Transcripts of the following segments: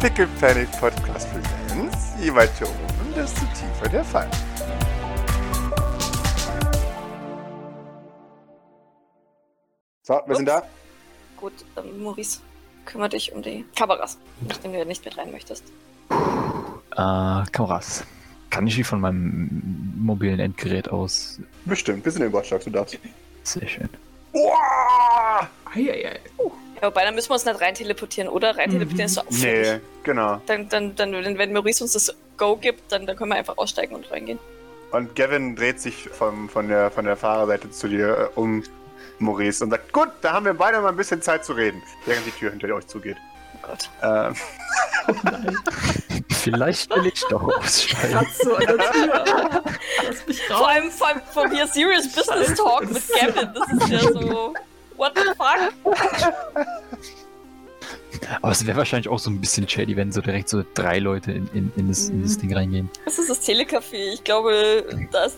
Pickle Panic Podcast Presents. Je weiter oben, desto tiefer der Fall. So, wir sind da. Gut, ähm, Maurice, kümmere dich um die Kameras, nachdem du ja nicht mit rein möchtest. Äh, Kameras. Kann ich die von meinem mobilen Endgerät aus? Bestimmt, wir sind im Watchdog, du darfst. Sehr schön. Uah! Eieiei. Ja, wobei, dann müssen wir uns nicht rein teleportieren, oder? Rein teleportieren ist so auffällig. Nee, genau. Dann, dann, dann, wenn Maurice uns das Go gibt, dann, dann können wir einfach aussteigen und reingehen. Und Gavin dreht sich vom, von, der, von der Fahrerseite zu dir äh, um, Maurice, und sagt: Gut, da haben wir beide mal ein bisschen Zeit zu reden, während die Tür hinter euch zugeht. Oh Gott. Ähm, Vielleicht will ich doch aussteigen. Katze an der Tür. Lass mich Vor raus. allem, vor allem von hier Serious Business Talk mit Gavin. Das ist ja so. What the fuck? Aber es wäre wahrscheinlich auch so ein bisschen shady, wenn so direkt so drei Leute in, in, in, das, in das Ding reingehen. Das ist das Telecafé. Ich glaube, da ist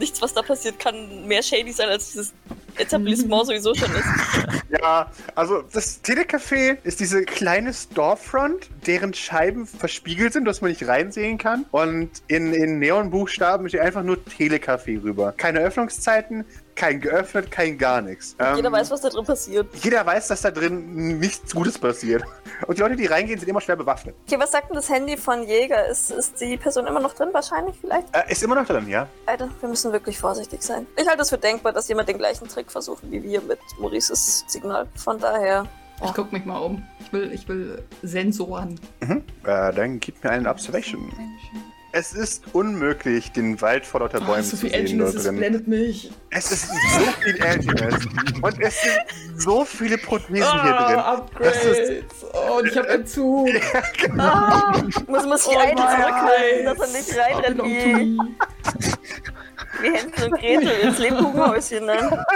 nichts, was da passiert, kann mehr shady sein, als dieses Etablissement sowieso schon ist. ja, also das Telecafé ist diese kleine Storefront, deren Scheiben verspiegelt sind, dass man nicht reinsehen kann. Und in, in Neonbuchstaben steht einfach nur Telecafé rüber. Keine Öffnungszeiten, kein geöffnet, kein gar nichts. Jeder Ähm, weiß, was da drin passiert. jeder weiß, dass da drin nichts Gutes passiert. Und die Leute, die reingehen, sind immer schwer bewaffnet. Okay, was sagt denn das Handy von Jäger? Ist, ist die Person immer noch drin? Wahrscheinlich, vielleicht? Äh, ist immer noch drin, ja? Alter, wir müssen wirklich vorsichtig sein. Ich halte es für denkbar, dass jemand den gleichen Trick versucht wie wir mit Maurices Signal. Von daher. Ich guck mich mal um. Ich will, ich will Sensoren. Mhm. Äh, dann gib mir einen Observation. Es ist unmöglich, den Wald vor lauter Oh, Bäumen so zu viel sehen dort das drin. blendet mich. Es ist so viel Edginess und es sind so viele Prothesen hier drin. Ah, Das Upgrades. Oh, und ich hab Entzug. Ah, Muss man sich Oh Eitel nein. zurückhalten, dass er nicht reinrennt wie, Hänsel und Gretel ins Lebkuchenhäuschen. Ne?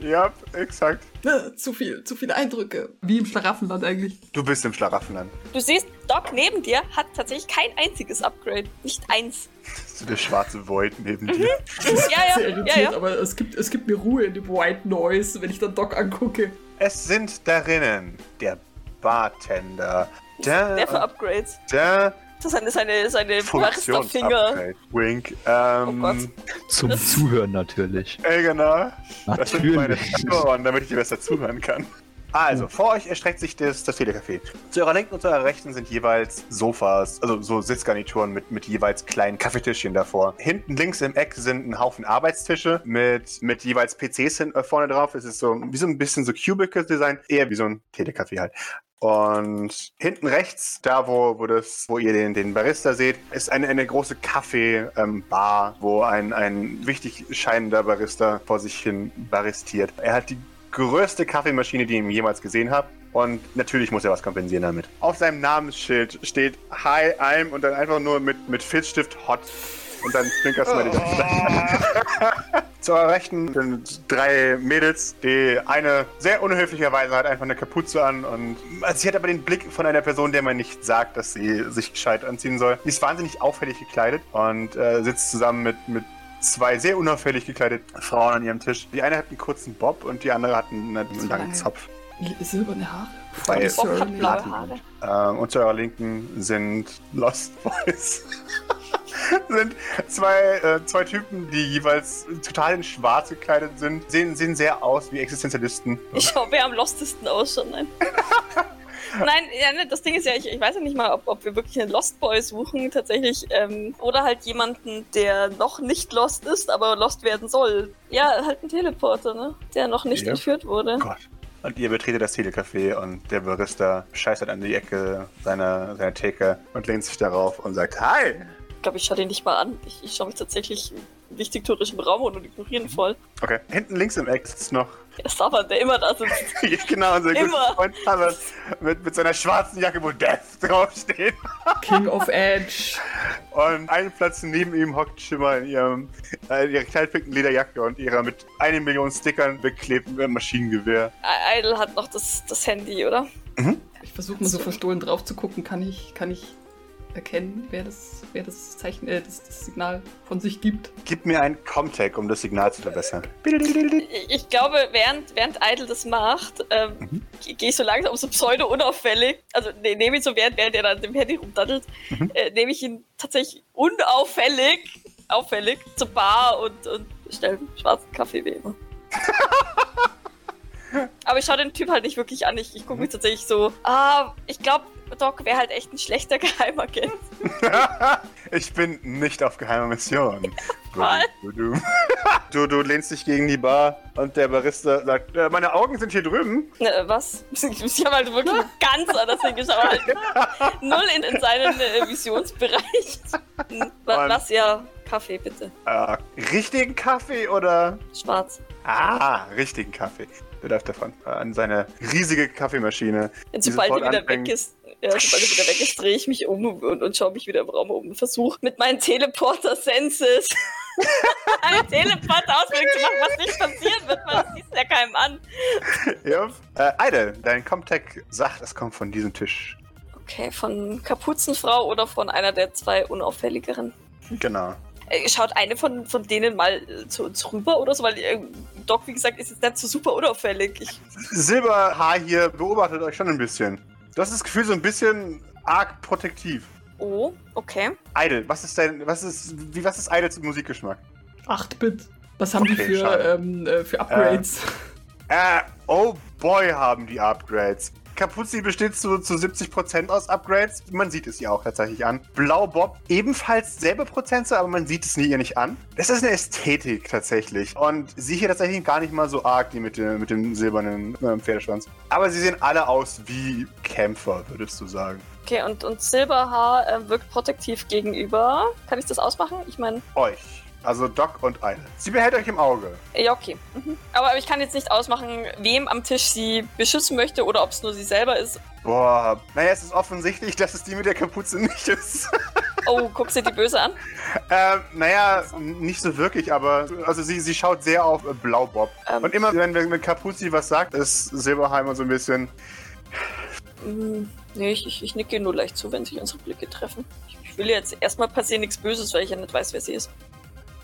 Ja, exakt. Äh, Zu viel, zu viele Eindrücke. Wie im Schlaraffenland eigentlich. Du bist im Schlaraffenland. Du siehst, Doc neben dir hat tatsächlich kein einziges Upgrade. Nicht eins. So der schwarze Void neben dir. Ja, Sehr ja, irritiert, ja, ja. aber es gibt, es gibt mir Ruhe in dem White Noise, wenn ich dann Doc angucke. Es sind darinnen der Bartender, der, Der für Upgrades. der seine, seine, seine Barista-Finger. Funktionsupgrade. Wink. Ähm, Oh Gott. Zum Zuhören natürlich. Äh, genau. Das sind meine Natürlich. Ohren, damit ich dir besser zuhören kann. Also, vor euch erstreckt sich das, das Telecafé. Zu eurer linken und zu eurer rechten sind jeweils Sofas, also so Sitzgarnituren mit, mit jeweils kleinen Kaffeetischchen davor. Hinten links im Eck sind ein Haufen Arbeitstische mit, mit jeweils PCs hin, äh, vorne drauf. Es ist so wie so ein bisschen so Cubicle-Design, eher wie so ein Telecafé halt. Und hinten rechts, da wo, wo, das, wo ihr den, den Barista seht, ist eine, eine große Kaffee-Bar, wo ein, ein wichtig scheinender Barista vor sich hin baristiert. Er hat die größte Kaffeemaschine, die ihr jemals gesehen habt. Und natürlich muss er was kompensieren damit. Auf seinem Namensschild steht Hi, I'm und dann einfach nur mit, mit Filzstift Hot. Und dann zwinkerst du mal die ganze Zeit. Zu eurer Rechten sind drei Mädels. Die eine sehr unhöflicherweise hat einfach eine Kapuze an und also sie hat aber den Blick von einer Person, der man nicht sagt, dass sie sich gescheit anziehen soll. Die ist wahnsinnig auffällig gekleidet und äh, sitzt zusammen mit, mit zwei sehr unauffällig gekleideten Frauen an ihrem Tisch. Die eine hat einen kurzen Bob und die andere hat einen, einen langen lange. Zopf. Silberne Haare. Bei-. Bock hat blaue Haare. Ähm, und zu eurer Linken sind Lost Boys. sind zwei, äh, zwei Typen, die jeweils total in schwarz gekleidet sind. Sehen, sehen sehr aus wie Existenzialisten. Ich schaue wer am lostesten aus schon. Nein. Nein, ja, ne, das Ding ist ja, ich, ich weiß ja nicht mal, ob, ob wir wirklich einen Lost Boy suchen, tatsächlich. Ähm, oder halt jemanden, der noch nicht lost ist, aber lost werden soll. Ja, halt ein Teleporter, ne? Der noch nicht Ja. entführt wurde. Gott. Und ihr betretet das Telecafé und der Barista scheißert an die Ecke seiner, seiner Theke und lehnt sich darauf und sagt Hi! Ich glaube, ich schaue den nicht mal an. Ich, ich schaue mich tatsächlich wichtig im Raum und ignorieren voll. Okay, hinten links im Eck sitzt noch Der Savant, der immer da sitzt. genau unser guter Immer. Freund Harvard mit, mit seiner schwarzen Jacke, wo Death draufsteht. King of Edge. Und einen Platz neben ihm hockt Schimmer in ihrem äh, ihrer knallpinkten Lederjacke und ihrer mit einer Million Stickern beklebten Maschinengewehr. Idle hat noch das, das Handy, oder? Ich versuche mal so verstohlen drauf zu gucken. Kann ich, kann ich erkennen, wer das, wer das Zeichen, äh, das, das Signal von sich gibt. Gib mir einen Comtech, um das Signal zu verbessern. Ich- glaube, während, während Idle das macht, ähm, Mhm. gehe ich so langsam so pseudo-unauffällig, also ne, nehme ich so, während, während er dann dem Handy rumdaddelt, Mhm. äh, nehme ich ihn tatsächlich unauffällig, auffällig zur Bar und, und bestelle einen schwarzen Kaffee wie immer. Aber ich schaue den Typ halt nicht wirklich an. Ich, ich gucke mich tatsächlich so, ah, ich glaube, Doc wäre halt echt ein schlechter Geheimagent. ich bin nicht auf geheimer Mission. Du, du, lehnst dich gegen die Bar und der Barista sagt, äh, meine Augen sind hier drüben. Ne, was? Ich habe halt wirklich ganz anders hingeschaut. Halt null in, in seinen äh, Visionsbereich. Hm, wa- Und- Was ja? Kaffee bitte. Äh, richtigen Kaffee oder? Schwarz. Ah, richtigen Kaffee. Der darf davon äh, an seine riesige Kaffeemaschine. Und sobald sofort wieder anfängt. weg ist, ja, sobald die wieder weg ist, drehe ich mich um und, und schaue mich wieder im Raum um und versuche mit meinen Teleporter-Senses eine Teleporter-Ausbildung zu machen, was nicht passieren wird, weil das siehst du ja keinem an. Ja. Äh, Eide, dein Comtech sagt, es kommt von diesem Tisch. Okay, von Kapuzenfrau oder von einer der zwei unauffälligeren? Genau. Äh, Schaut eine von, von denen mal äh, zu uns rüber oder so, weil Doc, wie gesagt, ist jetzt nicht so super unauffällig. Ich, Silberhaar hier beobachtet euch schon ein bisschen. Du hast das Gefühl, so ein bisschen arg protektiv. oh, okay. Idle, was ist dein, was ist, wie, was ist Idles Musikgeschmack? 8-Bit. Was haben die Okay, für, schade. ähm, äh, für Upgrades? Äh, oh boy, haben die Upgrades. Kapuzi besteht zu, zu 70% aus Upgrades. Man sieht es ihr auch tatsächlich an. Blau Bob ebenfalls selbe Prozentzahl, aber man sieht es nie ihr nicht an. Das ist eine Ästhetik tatsächlich. Und sie hier tatsächlich gar nicht mal so arg, die mit dem, mit dem silbernen äh, Pferdeschwanz. Aber sie sehen alle aus wie Kämpfer, würdest du sagen. Okay, und, und Silberhaar äh, wirkt protektiv gegenüber. Kann ich das ausmachen? Ich meine, Euch. Also Doc und Idle. Sie behält euch im Auge. ja, okay. Mhm. Aber ich kann jetzt nicht ausmachen, wem am Tisch sie beschützen möchte oder ob es nur sie selber ist. Boah, naja, es ist offensichtlich, dass es die mit der Kapuze nicht ist. Oh, guck sie die böse an. Ähm, naja, nicht so wirklich, aber also sie, sie schaut sehr auf äh, Blaubob. Ähm. Und immer, wenn, wenn Kapuzi was sagt, ist Silberheimer so ein bisschen. Mm, Nee, ich, ich, ich nicke nur leicht zu, wenn sich unsere Blicke treffen. Ich, ich will jetzt erstmal passieren nichts Böses, weil ich ja nicht weiß, wer sie ist.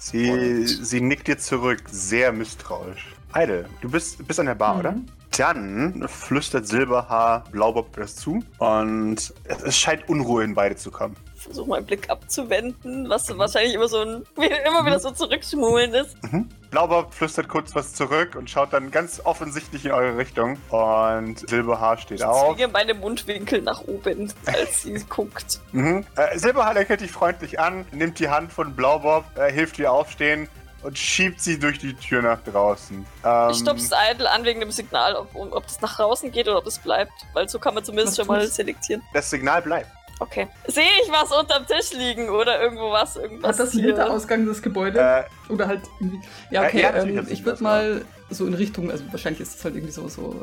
Sie, sie nickt dir zurück, sehr misstrauisch. Eide, du bist, bist an der Bar, Mhm. oder? Dann flüstert Silberhaar Blaubob das zu und es scheint Unruhe in beide zu kommen. Ich versuche meinen Blick abzuwenden, was wahrscheinlich immer so ein, immer wieder so zurückschmulen ist. Mhm. Blaubob flüstert kurz was zurück und schaut dann ganz offensichtlich in eure Richtung. Und Silberhaar steht Ich auf. zwinge meine Mundwinkel nach oben, als sie guckt. Mhm. Äh, Silberhaar lächelt dich freundlich an, nimmt die Hand von Blaubob, äh, hilft ihr aufstehen und schiebt sie durch die Tür nach draußen. Ähm, Ich stupse Idle an wegen dem Signal, ob, ob das nach draußen geht oder ob es bleibt, weil so kann man zumindest schon mal selektieren. Das Signal bleibt. Okay. Sehe ich was unterm Tisch liegen oder irgendwo was? Irgendwas Hat das einen hier? Hinterausgang des Gebäudes? Äh, Oder halt irgendwie. Ja, Äh, okay, ja, ähm, ich würde mal so in Richtung, also wahrscheinlich ist es halt irgendwie so, so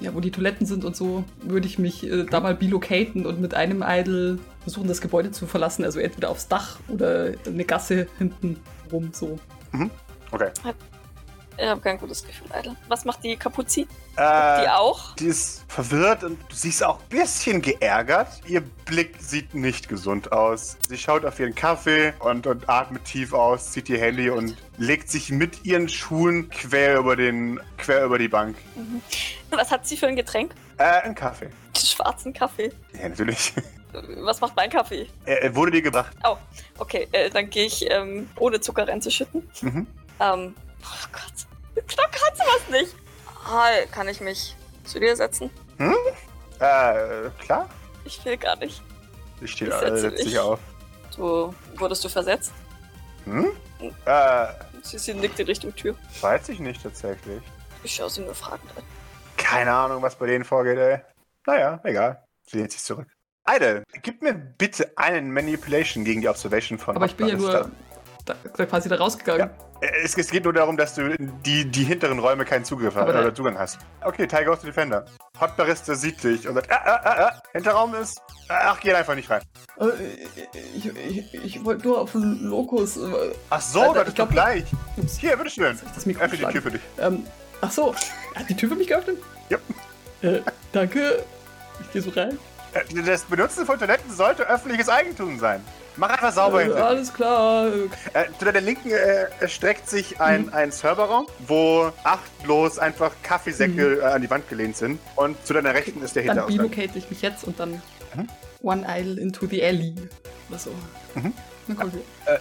äh, ja, wo die Toiletten sind und so, würde ich mich äh, da mal bilocaten und mit einem Idol versuchen, das Gebäude zu verlassen. Also entweder aufs Dach oder eine Gasse hinten rum so. okay. Ich habe kein gutes Gefühl, Idle. Was macht die Kapuzi? Äh, Die auch? Die ist verwirrt und du siehst auch ein bisschen geärgert. Ihr Blick sieht nicht gesund aus. Sie schaut auf ihren Kaffee und, und atmet tief aus, zieht ihr Handy und legt sich mit ihren Schuhen quer über, den, quer über die Bank. Was hat sie für ein Getränk? Äh, ein Kaffee. Schwarzen Kaffee. Ja, natürlich. Was macht mein Kaffee? Er, er wurde dir gebracht. Oh, okay, äh, dann gehe ich ähm, ohne Zucker reinzuschütten. Mhm. Ähm, oh Gott. Knapp kannst du was nicht. Hi, kann ich mich zu dir setzen? Äh, klar. Ich will gar nicht. Ich stehe Ich äh, setze setz dich auf. Du, wurdest du versetzt? Hm? Äh, Sie, sie nickt in Richtung Tür. weiß ich nicht tatsächlich. Ich schaue sie nur fragend an. Keine Ahnung, was bei denen vorgeht, ey. Naja, egal. Sie lehnt sich zurück. Eide, gib mir bitte einen Manipulation gegen die Observation von Aber ich bin ja nur da, da quasi da rausgegangen. Ja. Es, es geht nur darum, dass du in die, die hinteren Räume keinen Zugriff hast, Aber oder Zugang hast. Okay, Tiger Ghost Defender. Hot Barista sieht dich und sagt, ah, ah, ah, ah, Hinterraum ist. Ach, geh einfach nicht rein. Äh, ich ich, ich wollte nur auf den Lokus. Äh, Ach so, Alter, das ich ist glaub- doch gleich. ups, Hier, bitteschön. das Mikro Öffne die Tür für dich. Ähm, ach so, hat die Tür für mich geöffnet? Ja. Äh, danke. Ich gehe so rein. Äh, Das Benutzen von Toiletten sollte öffentliches Eigentum sein. Mach einfach sauber Äh, hinter. alles klar. Äh, Äh, zu deiner Linken äh, erstreckt sich ein, ein Serverraum, wo acht bloß einfach Kaffeesäcke äh, an die Wand gelehnt sind. Und zu deiner Rechten ist der Dann Hinterausgang. relocate ich mich jetzt und dann Mhm. One Isle into the Alley. Oder so. Mhm. Na cool. Äh.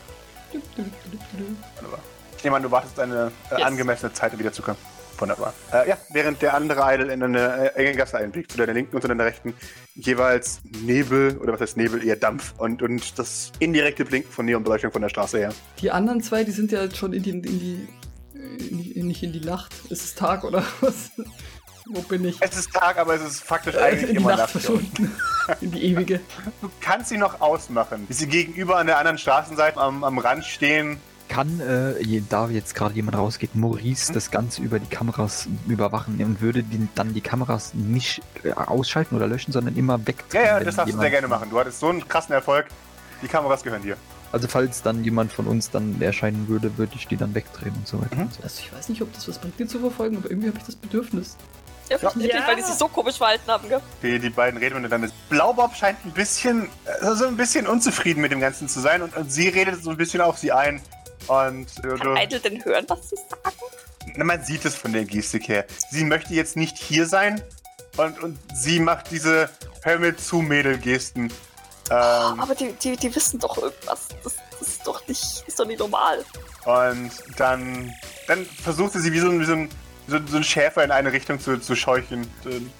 Du, du, du, du. Ich nehme an, du wartest eine äh, Yes. angemessene Zeit, um wiederzukommen. Wunderbar. Äh, ja, während der andere Idol in eine äh, enge Gasse einbiegt, zu deiner Linken und zu deiner Rechten, jeweils Nebel, oder was heißt Nebel, eher Dampf und, und das indirekte Blinken von Neonbeleuchtung von der Straße her. Die anderen zwei, die sind ja jetzt schon in die, in die, in die nicht in die Nacht. Ist es Tag oder was? Wo bin ich? Es ist Tag, aber es ist faktisch Äh, eigentlich in die immer Nacht verschwunden. in die ewige. Du kannst sie noch ausmachen, wie sie gegenüber an der anderen Straßenseite am, am Rand stehen. Kann, äh, da jetzt gerade jemand rausgeht, Maurice das Ganze über die Kameras überwachen und würde die, dann die Kameras nicht äh, ausschalten oder löschen, sondern immer Ja, wegdrehen. ja, wenn das darfst du sehr gerne machen. Du hattest so einen krassen Erfolg. Die Kameras gehören dir. Also falls dann jemand von uns dann erscheinen würde, würde ich die dann wegdrehen und so weiter. Mhm. Und so. Also ich weiß nicht, ob das was bringt, die zu verfolgen, aber irgendwie habe ich das Bedürfnis. Ja, verständlich, Ja. weil die sich so komisch verhalten haben, gell? Die, die beiden reden miteinander. Blaubob scheint ein bisschen, äh, so ein bisschen unzufrieden mit dem Ganzen zu sein und, und sie redet so ein bisschen auf sie ein. Und Kann du, Idle denn hören, was sie sagen? na, man sieht es von der Gestik her. Sie möchte jetzt nicht hier sein und, und sie macht diese Hör mir zu Mädel-Gesten. Ähm, Aber die, die, die wissen doch irgendwas. Das, das ist doch nicht, ist doch nicht normal. und dann, dann versucht sie sie wie so ein, wie so ein, so, so ein Schäfer in eine Richtung zu, zu scheuchen.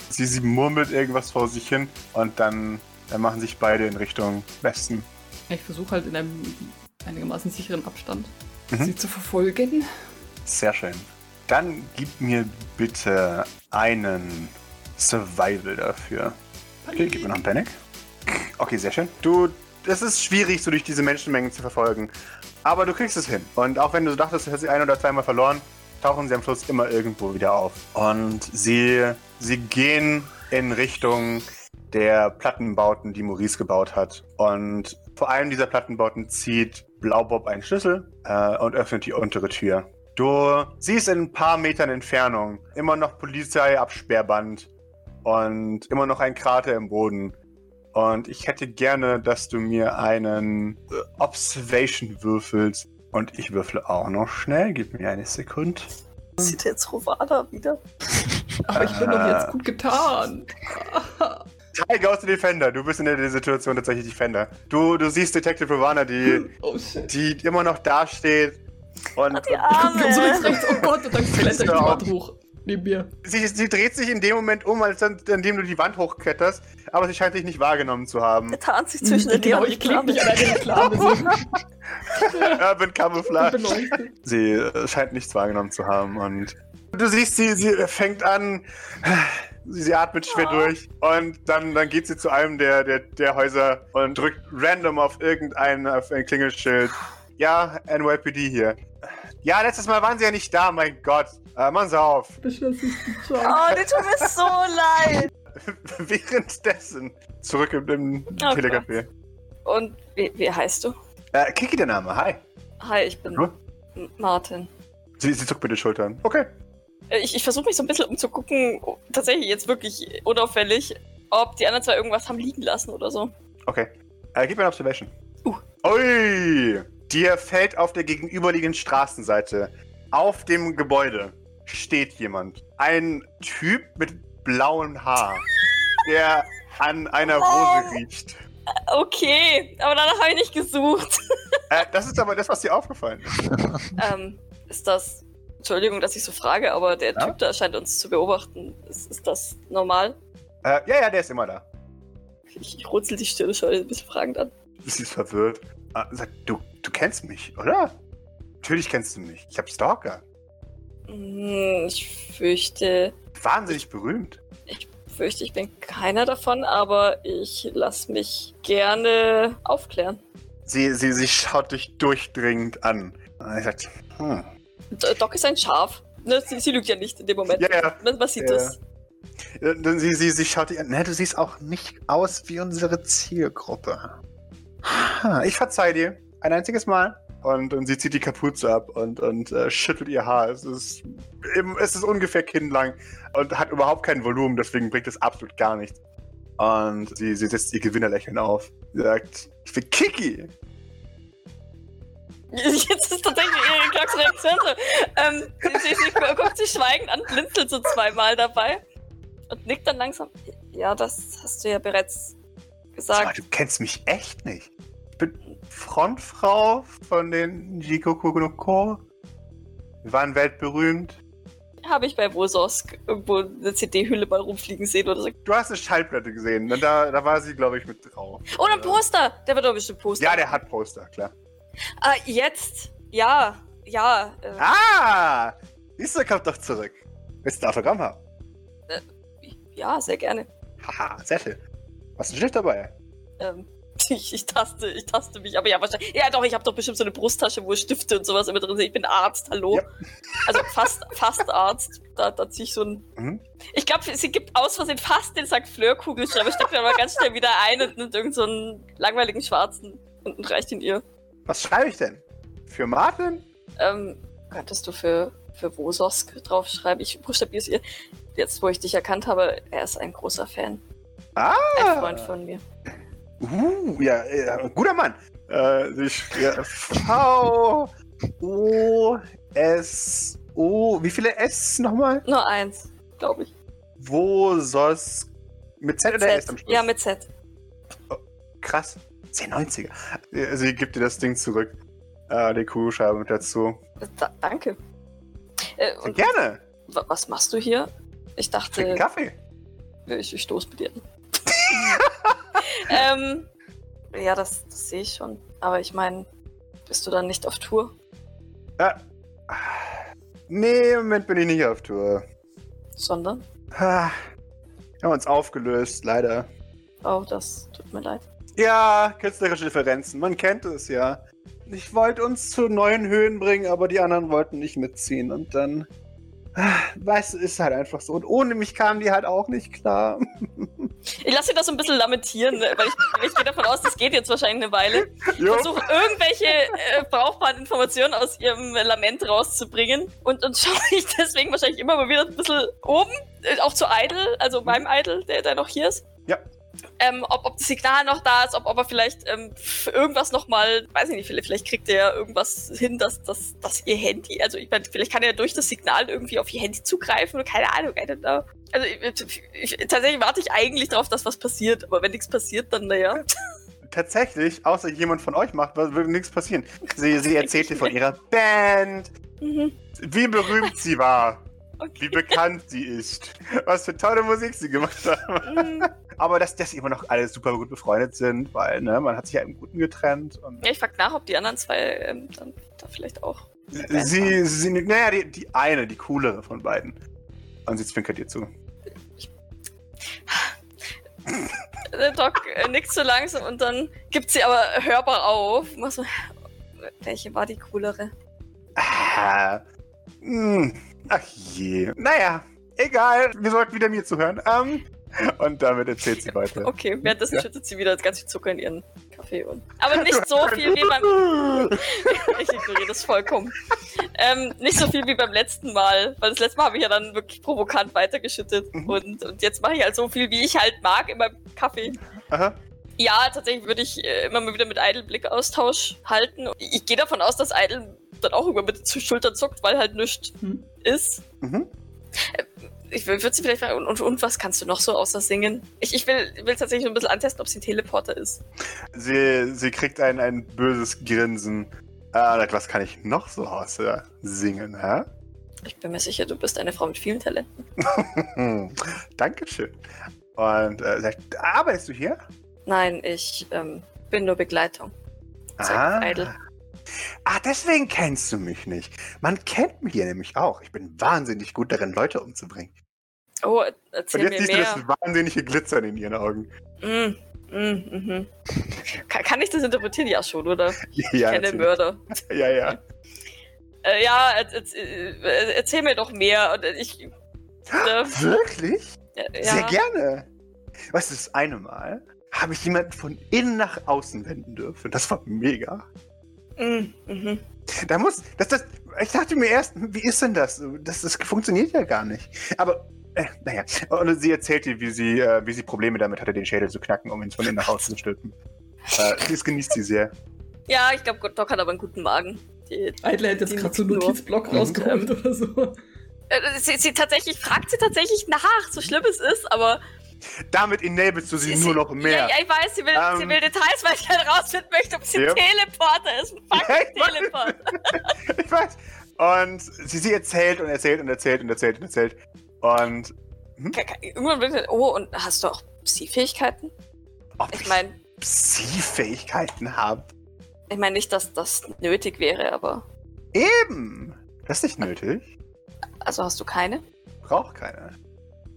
Sie, sie murmelt irgendwas vor sich hin und dann, dann machen sich beide in Richtung Westen. Ich versuche halt in einem einigermaßen sicheren Abstand Mhm. sie zu verfolgen. Sehr schön. Dann gib mir bitte einen Survival dafür. Okay, gib mir noch einen Panic. Okay, sehr schön. Du, es ist schwierig, so durch diese Menschenmengen zu verfolgen. Aber du kriegst es hin. Und auch wenn du dachtest, du hättest sie ein oder zweimal verloren, tauchen sie am Schluss immer irgendwo wieder auf. Und sie, sie gehen in Richtung der Plattenbauten, die Maurice gebaut hat. Und vor allem dieser Plattenbauten zieht Blaubob einen Schlüssel äh, und öffnet die untere Tür. Du siehst in ein paar Metern Entfernung immer noch Polizeiabsperrband und immer noch ein Krater im Boden. Und ich hätte gerne, dass du mir einen äh, Observation würfelst. Und ich würfle auch noch schnell. Gib mir eine Sekunde. Sieht jetzt Rovada wieder? Aber ich bin doch jetzt gut getan. Tiger aus der Defender. Du bist in der Situation tatsächlich Defender. Du, du siehst Detective Ravana, die, Oh die immer noch dasteht. Und Ah, die Ich komm so links, Arme! rechts, oh Gott, und dann kletter ich die. Wand hoch. Neben mir. sie, sie dreht sich in dem Moment um, als dann, indem du die Wand hochkletterst. Aber sie scheint dich nicht wahrgenommen zu haben. Er tarnt sich zwischen den genau, ich klebe mich an eine Reklame Urban Camouflage. Sie äh, scheint nichts wahrgenommen zu haben und du siehst sie, sie fängt an, sie, sie atmet schwer Oh. durch und dann, dann geht sie zu einem der, der, der Häuser und drückt random auf irgendein auf ein Klingelschild. Ja, NYPD hier. Ja, letztes Mal waren sie ja nicht da, mein Gott. Äh, machen Sie auf. Oh, die tut mir so leid. Währenddessen zurück im, im Oh Telecafé. Und wie, wie heißt du? Äh, Kiki der Name, hi. Hi, ich bin Martin. Sie, sie zuckt mit den Schultern. Okay. Äh, Ich, ich versuche mich so ein bisschen umzugucken, tatsächlich jetzt wirklich unauffällig, ob die anderen zwei irgendwas haben liegen lassen oder so. Okay. Äh, gib mir eine Observation. Uh. Ui! Dir fällt auf der gegenüberliegenden Straßenseite, auf dem Gebäude, steht jemand. Ein Typ mit blauem Haar, der an einer Rose Oh. riecht. Okay, aber danach habe ich nicht gesucht. Äh, das ist aber das, was dir aufgefallen ist. ähm, ist das. Entschuldigung, dass ich so frage, aber der Ja? Typ da scheint uns zu beobachten. Ist, ist das normal? Äh, ja, ja, der ist immer da. Ich, ich runzel die Stirn, schaue ein bisschen fragend an. Sie ist verwirrt. Ah, sagt, du, du kennst mich, oder? Natürlich kennst du mich. Ich hab Stalker. Hm, ich fürchte, Wahnsinnig berühmt. ich fürchte, ich bin keiner davon, aber ich lasse mich gerne aufklären. Sie, sie, sie schaut dich durchdringend an. Und ich sagt, hm. Doc ist ein Schaf. Ne, sie, sie lügt ja nicht in dem Moment. Ja, ja. Man, man sieht Ja. das. Äh, Sie, sie, sie schaut dich an. Ne, du siehst auch nicht aus wie unsere Zielgruppe. Ich verzeih dir. Ein einziges Mal. Und, und sie zieht die Kapuze ab und, und äh, schüttelt ihr Haar. Es ist, es ist ungefähr kinnlang und hat überhaupt kein Volumen, deswegen bringt es absolut gar nichts. Und sie, sie setzt ihr Gewinnerlächeln auf. Sie sagt, ich bin Kiki. Jetzt ist tatsächlich ihre Glocks Reaktion so. Ähm, sie, sie, sie guckt sich schweigend an, blinzelt so zweimal dabei und nickt dann langsam. Ja, das hast du ja bereits Sag mal, gesagt. du kennst mich echt nicht. Ich bin Frontfrau von den Jikoku no Ko. Wir waren weltberühmt. Habe ich bei Wososk irgendwo eine CD-Hülle mal rumfliegen sehen oder so. Du hast eine Schallplatte gesehen. Da, da war sie, glaube ich, mit drauf. Oh, ein Poster! Der wird doch bestimmt Poster. Ja, der hat Poster, klar. Ah, jetzt. Ja, ja. Äh, Ah! Du, kommt doch zurück. Willst du ein Autogramm haben? Ja, sehr gerne. Haha, sehr schön. Hast du ein Schild dabei? Ähm, ich, ich taste, ich taste mich, aber ja, wahrscheinlich. Ja, doch, ich habe doch bestimmt so eine Brusttasche, wo Stifte und sowas immer drin sind. Ich bin Arzt, hallo. Ja. Also fast, fast Arzt. Da, da ziehe ich so ein. Mhm. Ich glaube, sie gibt aus Versehen fast den Sack Fleur-Kugelschreiber, steckt dann aber ganz schnell wieder ein und nimmt irgend so einen langweiligen schwarzen und reicht ihn ihr. Was schreibe ich denn? Für Martin? Ähm, könntest du für, für Wososk draufschreiben? Ich buchstabiere es ihr. Jetzt, wo ich dich erkannt habe, er ist ein großer Fan. Ah! Ein Freund von mir. Uh, ja, ja guter Mann. Äh, sich, ja, V O S O. Wie viele S nochmal? Nur eins, glaube ich. Wo soll's mit Z oder S am Z. Schluss? Ja, mit Z. Krass. 1090er. Ja, Sie gibt dir das Ding zurück. Äh, die Kugelschreibe mit dazu. Da, danke. Äh, Gerne. wa- was machst du hier? Ich dachte, Kaffee. ich, ich stoße mit dir ähm, ja, das, das sehe ich schon. Aber ich meine, bist du dann nicht auf Tour? Äh, nee, im Moment bin ich nicht auf Tour. Sondern? Ah, Wir haben uns aufgelöst, leider. Oh, das tut mir leid. Ja, künstlerische Differenzen, man kennt es ja. Ich wollte uns zu neuen Höhen bringen, aber die anderen wollten nicht mitziehen und dann. ah, Weißt du, ist halt einfach so. Und ohne mich kamen die halt auch nicht klar. Ich lasse dir das so ein bisschen lamentieren, weil ich, ich gehe davon aus, das geht jetzt wahrscheinlich eine Weile. Ich versuche irgendwelche äh, brauchbaren Informationen aus ihrem Lament rauszubringen und, und schaue mich deswegen wahrscheinlich immer mal wieder ein bisschen oben, äh, auch zu Idle, also meinem Idle, der, der noch hier ist. Ja. Ähm, ob, ob das Signal noch da ist, ob, ob er vielleicht ähm, irgendwas nochmal, weiß ich nicht, vielleicht, vielleicht kriegt er ja irgendwas hin, dass, dass, dass ihr Handy, also ich meine, vielleicht kann er durch das Signal irgendwie auf ihr Handy zugreifen oder keine Ahnung, I don't know. Also ich, ich, tatsächlich warte ich eigentlich darauf, dass was passiert, aber wenn nichts passiert, dann naja. Tatsächlich, außer jemand von euch macht, wird nichts passieren. Sie, sie erzählt dir von ihrer Band, Mhm. wie berühmt sie war, wie Okay. bekannt sie ist, was für tolle Musik sie gemacht hat. Mhm. Aber dass, sie immer noch alle super gut befreundet sind, weil ne, man hat sich ja im Guten getrennt. Und Ja, ich frag nach, ob die anderen zwei ähm, dann da vielleicht auch. sie, sie, naja, die, die eine, die coolere von beiden. Und sie zwinkert ihr zu. Der Doc äh, nickt so langsam und dann gibt sie aber hörbar auf. So, welche war die coolere? Ah, hm, ach je. Naja, egal. Wir sollten wieder mir zuhören. Ähm, und damit erzählt sie weiter. Okay, währenddessen Ja. schüttet sie wieder ganz viel Zucker in ihren Kaffee. Und, aber nicht so viel wie beim. ich ignoriere das vollkommen. Ähm, nicht so viel wie beim letzten Mal, weil das letzte Mal habe ich ja dann wirklich provokant weitergeschüttet. Mhm. Und, und jetzt mache ich halt so viel, wie ich halt mag in meinem Kaffee. Aha. Ja, tatsächlich würde ich äh, immer mal wieder mit Idle Blickaustausch halten. Ich gehe davon aus, dass Idle dann auch immer mit den Schultern zuckt, weil halt nichts Hm. ist. Mhm. Ich würde sie vielleicht fragen, und, und, was kannst du noch so außer singen? Ich, ich will, will tatsächlich so ein bisschen antesten, ob sie ein Teleporter ist. Sie, sie kriegt ein, ein böses Grinsen. Ah, was kann ich noch so außer singen, hä? Ich bin mir sicher, du bist eine Frau mit vielen Talenten. Dankeschön. Und äh, sagt, arbeitest du hier? Nein, ich ähm, bin nur Begleitung. Sagt Idle. Ah, deswegen kennst du mich nicht. Man kennt mich hier nämlich auch. Ich bin wahnsinnig gut darin, Leute umzubringen. Oh, Und erzähl jetzt mir siehst du mehr. das wahnsinnige Glitzern in ihren Augen. Mm, mm, mhm. Kann, kann ich das interpretieren? Ja, schon, oder? Ja, ich kenne natürlich. Mörder. ja, ja. Äh, ja, er, er, erzähl mir doch mehr. Und ich. Äh, Wirklich? ja, Sehr gerne. Weißt du, das eine Mal habe ich jemanden von innen nach außen wenden dürfen. Das war mega. Mm, mhm. Da muss, das, das, ich dachte mir erst, wie ist denn das? Das, das funktioniert ja gar nicht. Aber Äh, naja, und sie erzählt dir, wie sie, äh, wie sie Probleme damit hatte, den Schädel zu knacken, um ihn von innen nach außen zu stülpen. Äh, das genießt sie sehr. Ja, ich glaube, Doc hat aber einen guten Magen. Eidler hätte jetzt gerade so einen. Notizblock Mhm. rausgeholt oder so. Äh, sie, sie tatsächlich fragt sie tatsächlich nach, so schlimm es ist, aber Damit enablest du sie sie, nur noch mehr. Ja, ja, ich weiß, sie will, sie Ähm. will Details, weil ich halt rausfinden möchte, ob sie Yep. ein Teleporter ist. Ein fucking Ja, ich weiß. Teleporter. ich weiß. Und sie, sie erzählt und erzählt und erzählt und erzählt und erzählt. Und ke- Irgendwann wird oh, und hast du auch Psi-Fähigkeiten? ob Ich meine, Psi-Fähigkeiten habe. ich meine nicht, dass das nötig wäre, aber Eben. Das ist nicht nötig. also hast du keine? Braucht keiner.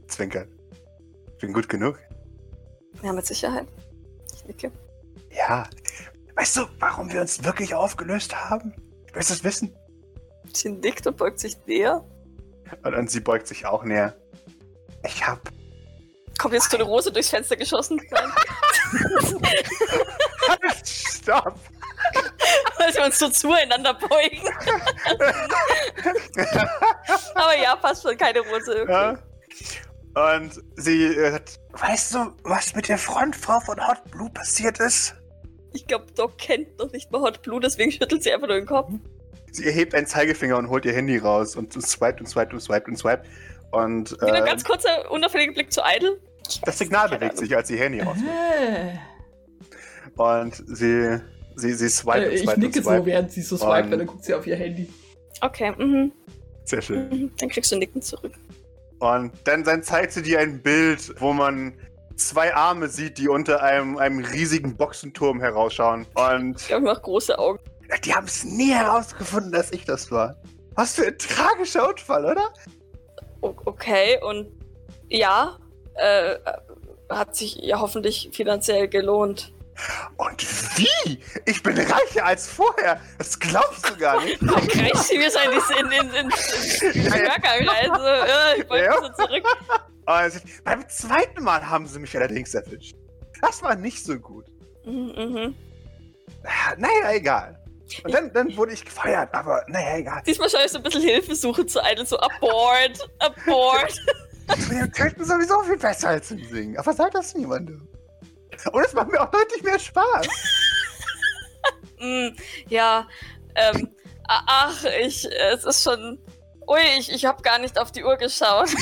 Zwinkert. Ich bin gut genug. Ja, mit Sicherheit. Ich nicke. Ja. Weißt du, warum wir uns wirklich aufgelöst haben? Ich will es wissen. Sie nickt und beugt sich näher. Und, und sie beugt sich auch näher. Ich hab. Kommt jetzt eine Rose durchs Fenster geschossen. Halt, Stopp! weil wir uns so zueinander beugen. Aber ja, passt schon, keine Rose. Okay. Ja. Und sie äh, hat. Weißt du, was mit der Frontfrau von Hot Blue passiert ist? Ich glaube, Doc kennt noch nicht mal Hot Blue, deswegen schüttelt sie einfach nur den Kopf. Sie erhebt einen Zeigefinger und holt ihr Handy raus und swiped und swiped und swiped und swiped. Und Wieder ein äh, ganz kurzer, unauffälliger Blick zu Idle. das Signal bewegt Ahnung. sich, als sie Handy rausholt. Äh, Und sie, sie, sie swiped äh, und ich swiped nicke und so, swiped. während sie so swipet, Und- weil dann guckt sie auf ihr Handy. Okay, mhm. Sehr schön. mhm. Dann kriegst du Nicken zurück. Und dann, dann zeigt sie dir ein Bild, wo man zwei Arme sieht, die unter einem, einem riesigen Boxenturm herausschauen. Und Ich glaube, ich mache große Augen. Die haben es nie herausgefunden, dass ich das war. Was für ein tragischer Unfall, oder? Okay, und ja, äh, hat sich ja hoffentlich finanziell gelohnt. Und wie? Ich bin reicher als vorher. Das glaubst du gar nicht. Kriegst sie mir in, diese- in, in, in, Höcker rein. So, äh, ich wollte Ja. so zurück. Sie- beim zweiten Mal haben sie mich allerdings erwischt. Das war nicht so gut. Mhm, mhm. Naja, egal. Und dann, dann wurde ich gefeiert, aber naja, egal. Diesmal schaue ich so ein bisschen Hilfesuche zu Idle, so abort, abort. Mit dem Töten sowieso viel besser als im Singen. Aber sag das niemandem. Und es macht mir auch deutlich mehr Spaß. Mm, ja, ähm, ach, ich, es ist schon. Ui, ich, ich habe gar nicht auf die Uhr geschaut.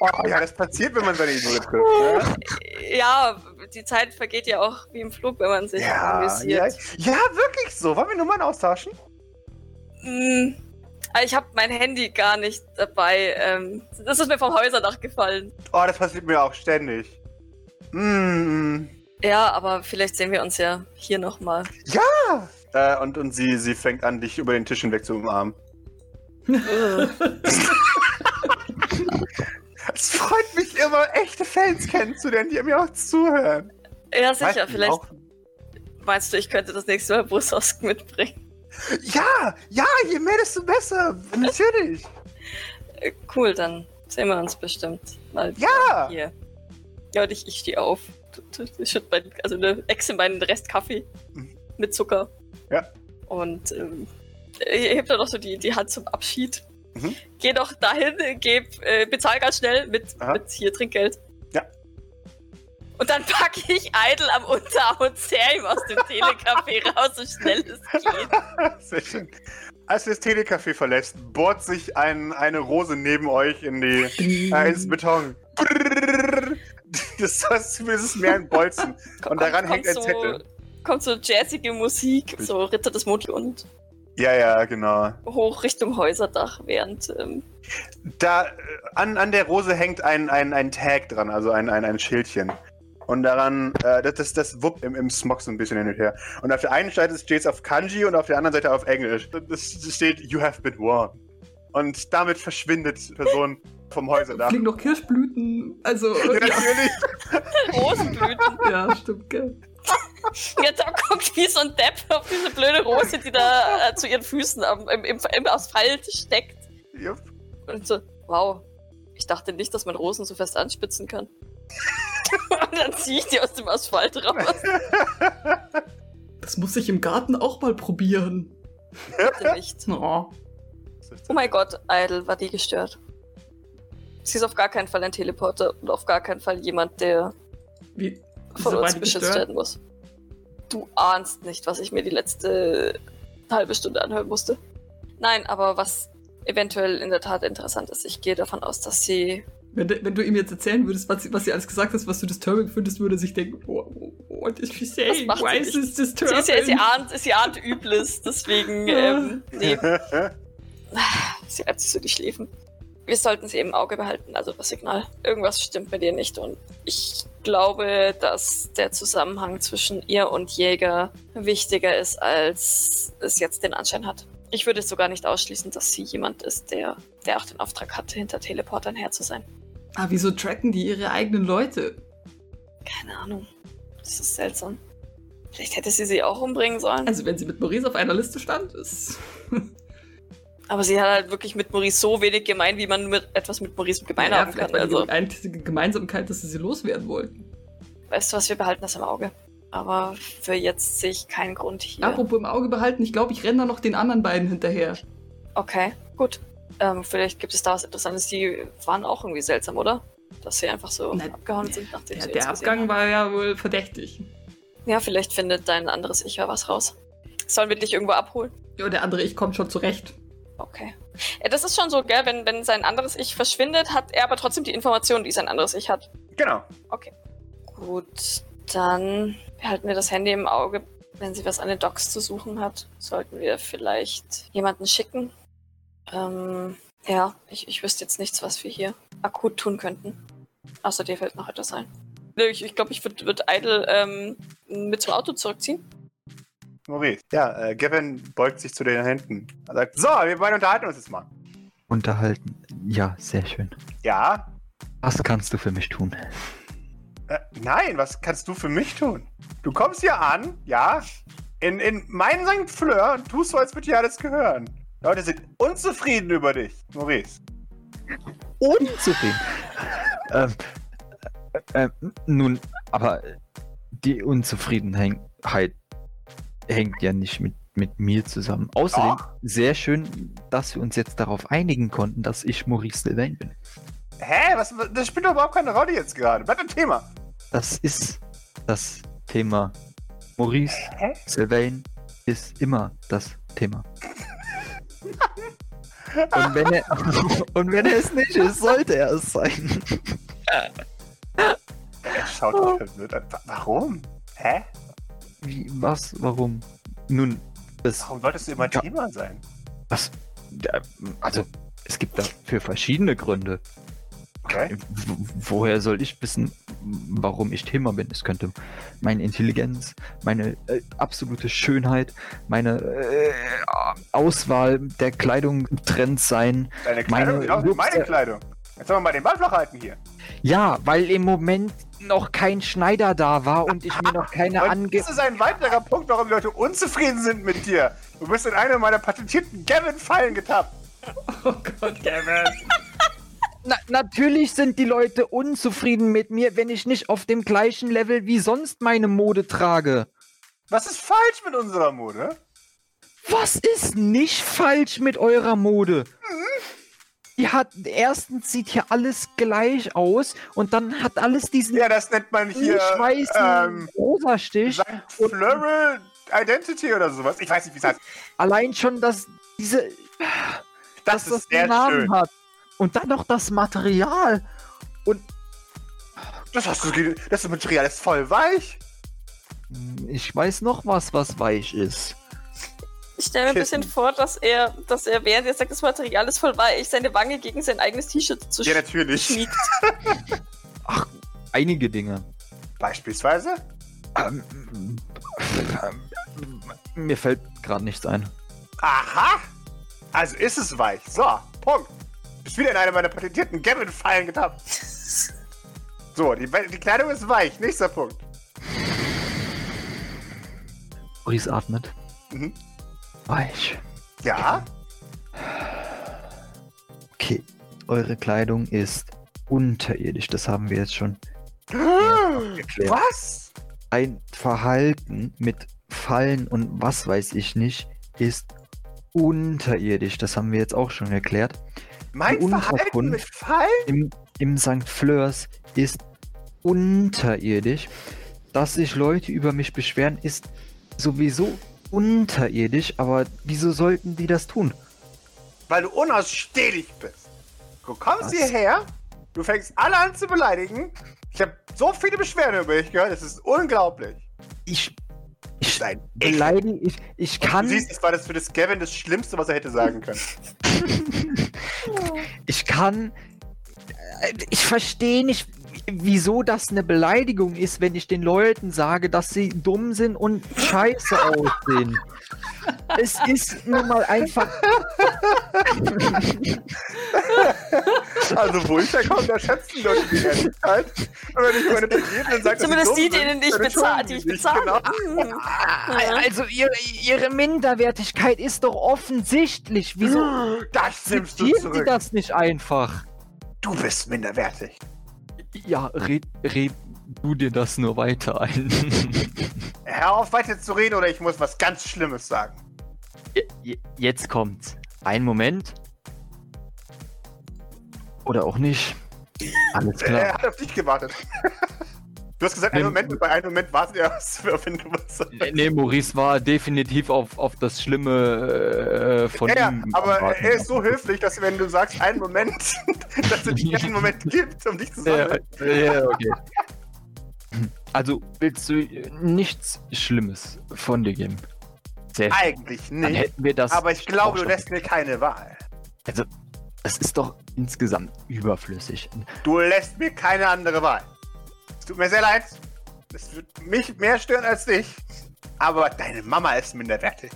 Oh ja, das passiert, wenn man seine trifft. Ne? ja, die Zeit vergeht ja auch wie im Flug, wenn man sich Ja, ja, amüsiert. ja, wirklich so. Wollen wir Nummern austauschen? Mm, aber ich habe mein Handy gar nicht dabei. Ähm, das ist mir vom Häuserdach gefallen. Oh, das passiert mir auch ständig. Mm. Ja, aber vielleicht sehen wir uns ja hier nochmal. Äh, und und sie, sie fängt an, dich über den Tisch hinweg zu umarmen. Es freut mich immer, echte Fans kennenzulernen, die mir auch zuhören. ja, Weißt sicher. du Vielleicht auch? meinst du, ich könnte das nächste Mal Busosk mitbringen. Ja, ja, je mehr, desto besser. Natürlich. Cool, dann sehen wir uns bestimmt mal Ja. hier. Ja, und ich, ich stehe auf. Ich schütt mein, also eine Echse meinen Rest Kaffee Mhm. mit Zucker. Ja. Und ähm, ich heb da noch so die, die Hand zum Abschied. Mhm. Geh doch dahin, geb, äh, bezahl ganz schnell mit, Aha. mit hier Trinkgeld. Ja. Und dann packe ich Idle am Unterarm und zerr ihm aus dem Telecafé raus, so schnell es geht. Sehr schön. Als ihr das Telecafé verlässt, bohrt sich ein, eine Rose neben euch in die, äh, ins Beton. Das, ist mehr ein Bolzen. Und daran hängt ein so, Zettel. Kommt so jazzige Musik, so Ritter des Mond und Ja, ja, genau. hoch Richtung Häuserdach, während ähm, Da äh, an, an der Rose hängt ein, ein, ein Tag dran, also ein, ein, ein Schildchen. Und daran, äh, das, das, das wuppt im, im Smog so ein bisschen hin und her. Und auf der einen Seite steht es auf Kanji und auf der anderen Seite auf Englisch. Das, das steht, You have been warned. Und damit verschwindet die Person vom Häuserdach. Fliegen noch Kirschblüten. Also, ja, natürlich. Rosenblüten. ja stimmt, gell. Ja, da guckt wie so ein Depp auf diese blöde Rose, die da äh, zu ihren Füßen am, im, im, im Asphalt steckt. Jupp. Und so, wow, ich dachte nicht, dass man Rosen so fest anspitzen kann. und dann ziehe ich die aus dem Asphalt raus. Das muss ich im Garten auch mal probieren. Bitte nicht. Oh. Oh mein Gott, Idle war die gestört. Sie ist auf gar keinen Fall ein Teleporter und auf gar keinen Fall jemand, der Wie, von uns beschützt gestört? werden muss. Du ahnst nicht, was ich mir die letzte halbe Stunde anhören musste. Nein, aber was eventuell in der Tat interessant ist, ich gehe davon aus, dass sie. Wenn, du- wenn du ihm jetzt erzählen würdest, was, sie- was sie alles gesagt hast, was du disturbing findest, würde er sich denken, oh, oh, what is she saying? macht Why sie is this Sie, disturbing? ist ja, sie, ahnt, sie ahnt Übles, deswegen. Ähm, nee, sie reibt sich so die Schläfen. Wir sollten sie im Auge behalten, also das Signal. Irgendwas stimmt mit ihr nicht und ich glaube, dass der Zusammenhang zwischen ihr und Jäger wichtiger ist, als es jetzt den Anschein hat. Ich würde sogar nicht ausschließen, dass sie jemand ist, der, der auch den Auftrag hatte, hinter Teleportern her zu sein. Ah, wieso tracken die ihre eigenen Leute? Keine Ahnung. Das ist seltsam. Vielleicht hätte sie sie auch umbringen sollen. Also, wenn sie mit Maurice auf einer Liste stand, ist. Aber sie hat halt wirklich mit Maurice so wenig gemein, wie man mit etwas mit Maurice gemein Ja, haben kann. war die Also, einzige Gemeinsamkeit, dass sie sie loswerden wollten. weißt du was, wir behalten das im Auge. Aber für jetzt sehe ich keinen Grund hier. Apropos im Auge behalten, ich glaube, ich renne da noch den anderen beiden hinterher. Okay, gut. Ähm, vielleicht gibt es da was Interessantes. Die waren auch irgendwie seltsam, oder? Dass sie einfach so Nein, abgehauen sind, nachdem Der, sie der Abgang war ja wohl verdächtig. Ja, vielleicht findet dein anderes Ich ja was raus. Sollen wir dich irgendwo abholen? Ja, der andere Ich kommt schon zurecht. Okay. Ja, das ist schon so, gell? Wenn, wenn sein anderes Ich verschwindet, hat er aber trotzdem die Informationen, die sein anderes Ich hat. Genau. Gut, dann behalten wir das Handy im Auge. Wenn sie was an den Docks zu suchen hat, sollten wir vielleicht jemanden schicken. Ähm, ja, ich, ich wüsste jetzt nichts, was wir hier akut tun könnten. Außer dir fällt noch etwas ein. Nö, Ich, ich glaube, ich würde würd Idle ähm, mit zum Auto zurückziehen. Maurice. Ja, äh, Gavin beugt sich zu den Händen. Er sagt, so, wir beide unterhalten uns jetzt mal. Unterhalten. Ja, sehr schön. Ja? Was kannst du für mich tun? Äh, nein, was kannst du für mich tun? Du kommst hier an, ja, in, in meinen St. Fleur und tust so, als würde dir alles gehören. Leute sind unzufrieden über dich, Maurice. Unzufrieden. ähm, äh, äh, nun, aber die Unzufriedenheit hängt ja nicht mit, mit mir zusammen. Außerdem, Doch. sehr schön, dass wir uns jetzt darauf einigen konnten, dass ich Maurice Sylvain bin. Hä? Was, das spielt doch überhaupt keine Rolle jetzt gerade. Bleib im Thema. Das ist das Thema. Maurice Hä? Sylvain ist immer das Thema. Und wenn, er, und wenn er es nicht ist, sollte er es sein. Er schaut doch verwirrt an. Wa- Warum? Hä? Wie, was, warum? Nun, es, Warum solltest du immer Ja. Thema sein? was, also, es gibt dafür verschiedene Gründe. Okay. W woher soll ich wissen, warum ich Thema bin? Es könnte meine Intelligenz, meine äh, absolute Schönheit, meine äh, Auswahl der Kleidungstrends sein. Deine Meine Kleidung, genau wie Looks, meine äh, Kleidung. Jetzt sollen wir mal den Ball flach halten hier. Ja, weil im Moment noch kein Schneider da war und ich mir noch keine ange... das ist ein weiterer Punkt, warum die Leute unzufrieden sind mit dir. Du bist in eine meiner patentierten Gavin-Fallen getappt. Oh Gott, Gavin. Na, natürlich sind die Leute unzufrieden mit mir, wenn ich nicht auf dem gleichen Level wie sonst meine Mode trage. Was ist falsch mit unserer Mode? Was ist nicht falsch mit eurer Mode? Die hat erstens sieht hier alles gleich aus und dann hat alles diesen Ja, das nennt man hier weißen ähm, rosa Stich. Floral Identity oder sowas. Ich weiß nicht, wie es heißt. Allein schon, dass diese Das dass das einen Namen schön. hat. Und dann noch das Material. Das, hast du, das Material ist voll weich. Ich weiß noch was, was weich ist. Ich stelle mir ein bisschen vor, dass er, dass er, während er sagt, das Material ist voll weich, seine Wange gegen sein eigenes T-Shirt zu Ja, natürlich. schmiegt. Einige Dinge. Beispielsweise? Ähm, ähm, mir fällt gerade nichts ein. Aha! Also ist es weich. So, Punkt. Bist wieder in eine meiner patentierten Gavin-Fallen getappt. So, die, die Kleidung ist weich. Nächster Punkt. Maurice atmet. Mhm. Weich. Ja? Okay. Eure Kleidung ist unterirdisch. Das haben wir jetzt schon. Was? Ein Verhalten mit Fallen und was weiß ich nicht ist unterirdisch. Das haben wir jetzt auch schon erklärt. Mein Die Verhalten mit Fallen? Im, im St. Fleurs ist unterirdisch. Dass sich Leute über mich beschweren, ist sowieso unterirdisch. Aber wieso sollten die das tun? Weil du unausstehlich bist. Du kommst Was? hierher, du fängst alle an zu beleidigen. Ich habe so viele Beschwerden über dich gehört, das ist unglaublich. Ich, ich beleidige, ich, ich kann, Du siehst, das war das für das Gavin das Schlimmste, was er hätte sagen können. ich kann, ich verstehe nicht, wieso das eine Beleidigung ist, wenn ich den Leuten sage, dass sie dumm sind und scheiße aussehen. Es ist nun mal einfach, Also, wo ich herkomme, da schätzen Leute die Ehrlichkeit. Und wenn ich meine dann sagt Zumindest die, die, denen ich bezahle, die ich bezahle. Genau. Also ihre, ihre Minderwertigkeit ist doch offensichtlich. Wieso Das nimmst du zitieren sie zurück. das nicht einfach? Du bist minderwertig. Ja, red, red du dir das nur weiter ein. Hör auf, weiter zu reden oder ich muss was ganz Schlimmes sagen. Je- Jetzt kommt's. Ein Moment. Oder auch nicht. Alles Er klar. hat auf dich gewartet. Du hast gesagt, einen. Moment, bei einem Moment wartet er, wenn du was sagst. Nee, nee, Maurice war definitiv auf, auf das Schlimme äh, von Ja, ja, ihm. aber am Warten. er ist so höflich, dass wenn du sagst, einen Moment, dass er dir einen Moment gibt, um dich zu Ja, sammeln. ja, okay. Also willst du nichts Schlimmes von dir geben? Sehr. Eigentlich Dann nicht. hätten wir das. Aber ich glaube, du lässt mir keine Wahl. Das ist doch insgesamt überflüssig. Du lässt mir keine andere Wahl. Tut mir sehr leid. Es wird mich mehr stören als dich. Aber deine Mama ist minderwertig.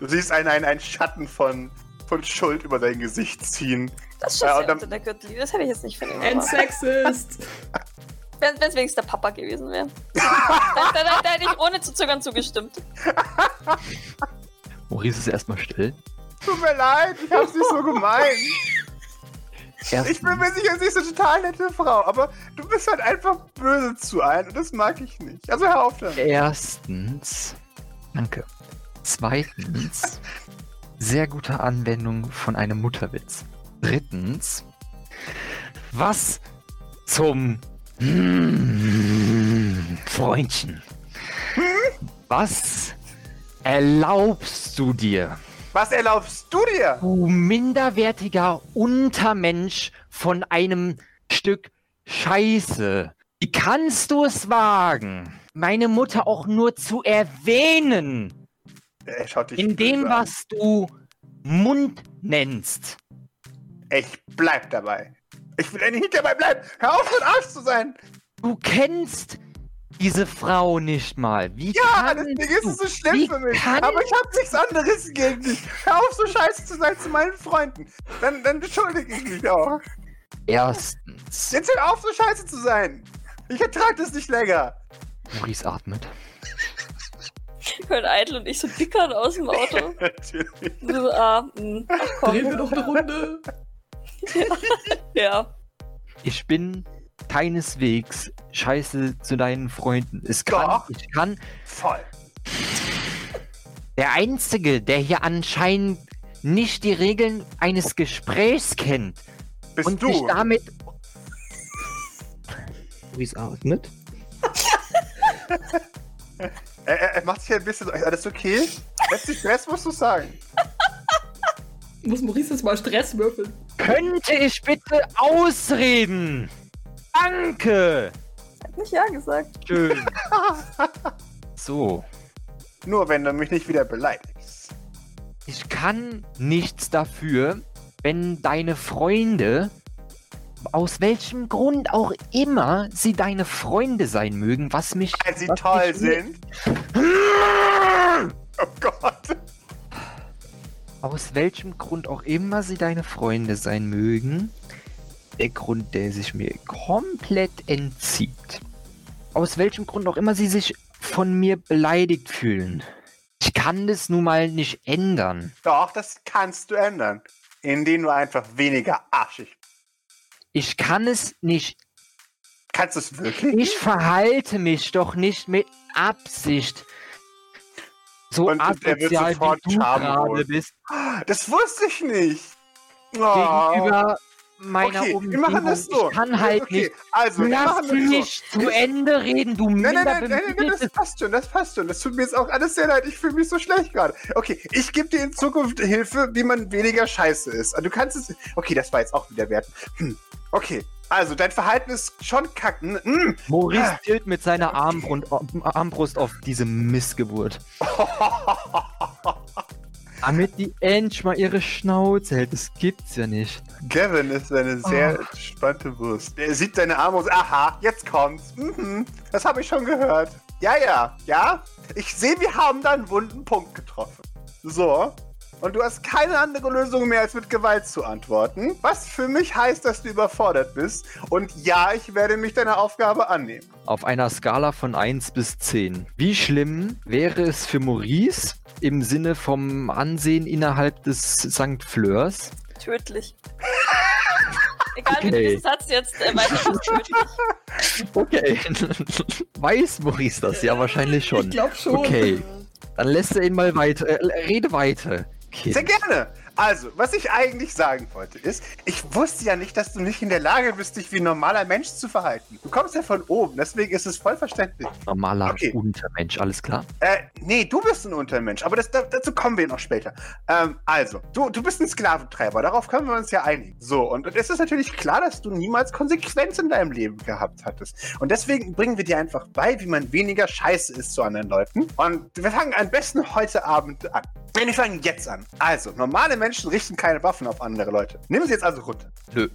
Du siehst einen, einen, einen Schatten von, von Schuld über dein Gesicht ziehen. Das ist Ja, dann- der Gürtellinie. Das hätte ich jetzt nicht von ihm Ein. Sexist. Wenn es wenigstens der Papa gewesen wäre. da, da, da, da hätte ich ohne zu zögern zugestimmt. Maurice ist erstmal still. Tut mir leid, ich hab's nicht so gemeint. Erst, Ich bin mir sicher, sie ist eine total nette Frau, aber du bist halt einfach böse zu einem und das mag ich nicht. Also hör auf damit. Erstens, danke. Zweitens, sehr gute Anwendung von einem Mutterwitz. Drittens, was zum Freundchen. Was erlaubst du dir, Was erlaubst du dir? du minderwertiger Untermensch von einem Stück Scheiße? Wie kannst du es wagen, meine Mutter auch nur zu erwähnen? Er schaut dich In dem, was du Mund nennst. Ich bleib dabei. Ich will endlich nicht dabei bleiben. Hör auf, so ein Arsch zu sein. Du kennst diese Frau nicht mal. Wie Ja, deswegen ist du? es so schlimm Wie für mich. Aber ich hab nichts anderes gegen dich. Hör auf, so scheiße zu sein zu meinen Freunden. Dann, dann entschuldige ich mich auch. Erstens, Jetzt hör auf, so scheiße zu sein. Ich ertrag das nicht länger. Maurice atmet. Hören Eitel und ich so dickern aus dem Auto. Natürlich. So, ah, mh, ach Drehen wir komm. noch eine Runde. Ja. Ich bin keineswegs scheiße zu deinen Freunden. Es kann, Doch. ich kann. Voll. Der Einzige, der hier anscheinend nicht die Regeln eines Gesprächs kennt Bist und sich du. damit. Maurice atmet. Er, er, er macht sich ein bisschen. Alles okay? Letztlich Stress musst du sagen. Muss Maurice jetzt mal Stress würfeln. Könnte ich bitte ausreden? Danke! Hat nicht ja gesagt. Schön. So. Nur wenn du mich nicht wieder beleidigst. Ich kann nichts dafür, wenn deine Freunde, aus welchem Grund auch immer sie deine Freunde sein mögen, was mich. Weil sie toll sind. Oh Gott. Aus welchem Grund auch immer sie deine Freunde sein mögen, der Grund, der sich mir komplett entzieht. Aus welchem Grund auch immer sie sich von mir beleidigt fühlen. Ich kann das nun mal nicht ändern. Doch, das kannst du ändern. Indem du einfach weniger arschig bist. Ich kann es nicht. Kannst du es wirklich? Ich verhalte mich doch nicht mit Absicht So Und asozial, sofort wie du gerade bist, Das wusste ich nicht. Oh. gegenüber meiner okay, wir Umgebung. machen das so. Ich kann halt okay, nicht. Also, wir Lass das so. mich zu Ende reden, du Nein, nein, nein, nein, nein, das passt schon, das passt schon. Das tut mir jetzt auch alles sehr leid. Ich fühle mich so schlecht gerade. Okay, ich gebe dir in Zukunft Hilfe, wie man weniger scheiße ist. Also Du kannst es. Okay, das war jetzt auch wieder wert. Hm. Okay, also dein Verhalten ist schon kacken. Hm. Maurice tilt mit seiner Armbrust, Armbrust auf diese Missgeburt. Damit die endlich mal ihre Schnauze hält. Das gibt's ja nicht. Gavin ist eine sehr spannende Brust. Er sieht deine Arme und aha, jetzt kommt's. Mhm, das habe ich schon gehört. Ja, ja, ja. Ich sehe, wir haben da einen wunden Punkt getroffen. So. Und du hast keine andere Lösung mehr, als mit Gewalt zu antworten. Was für mich heißt, dass du überfordert bist. Und ja, ich werde mich deiner Aufgabe annehmen. Auf einer Skala von 1 bis 10. Wie schlimm wäre es für Maurice im Sinne vom Ansehen innerhalb des St. Fleurs? Tödlich. Egal wie du Okay. diesen Satz jetzt äh, tödlich. Okay. Weiß Maurice das? Ja, wahrscheinlich schon. Ich glaube schon. Okay. Dann lässt er ihn mal weiter. Äh, rede weiter. Sehr Okay. gerne. Also, was ich eigentlich sagen wollte, ist, ich wusste ja nicht, dass du nicht in der Lage bist, dich wie ein normaler Mensch zu verhalten. Du kommst ja von oben, deswegen ist es voll verständlich. Normaler Okay. Untermensch, alles klar? Äh, nee, du bist ein Untermensch, aber das, da, dazu kommen wir noch später. Ähm, also, du, du bist ein Sklaventreiber, darauf können wir uns ja einigen. So, und, und es ist natürlich klar, dass du niemals Konsequenz in deinem Leben gehabt hattest. Und deswegen bringen wir dir einfach bei, wie man weniger scheiße ist zu anderen Leuten. Und wir fangen am besten heute Abend an. Nein, wir fangen jetzt an. Also, normale Menschen richten keine Waffen auf andere Leute. Nimm sie jetzt also runter. Nö.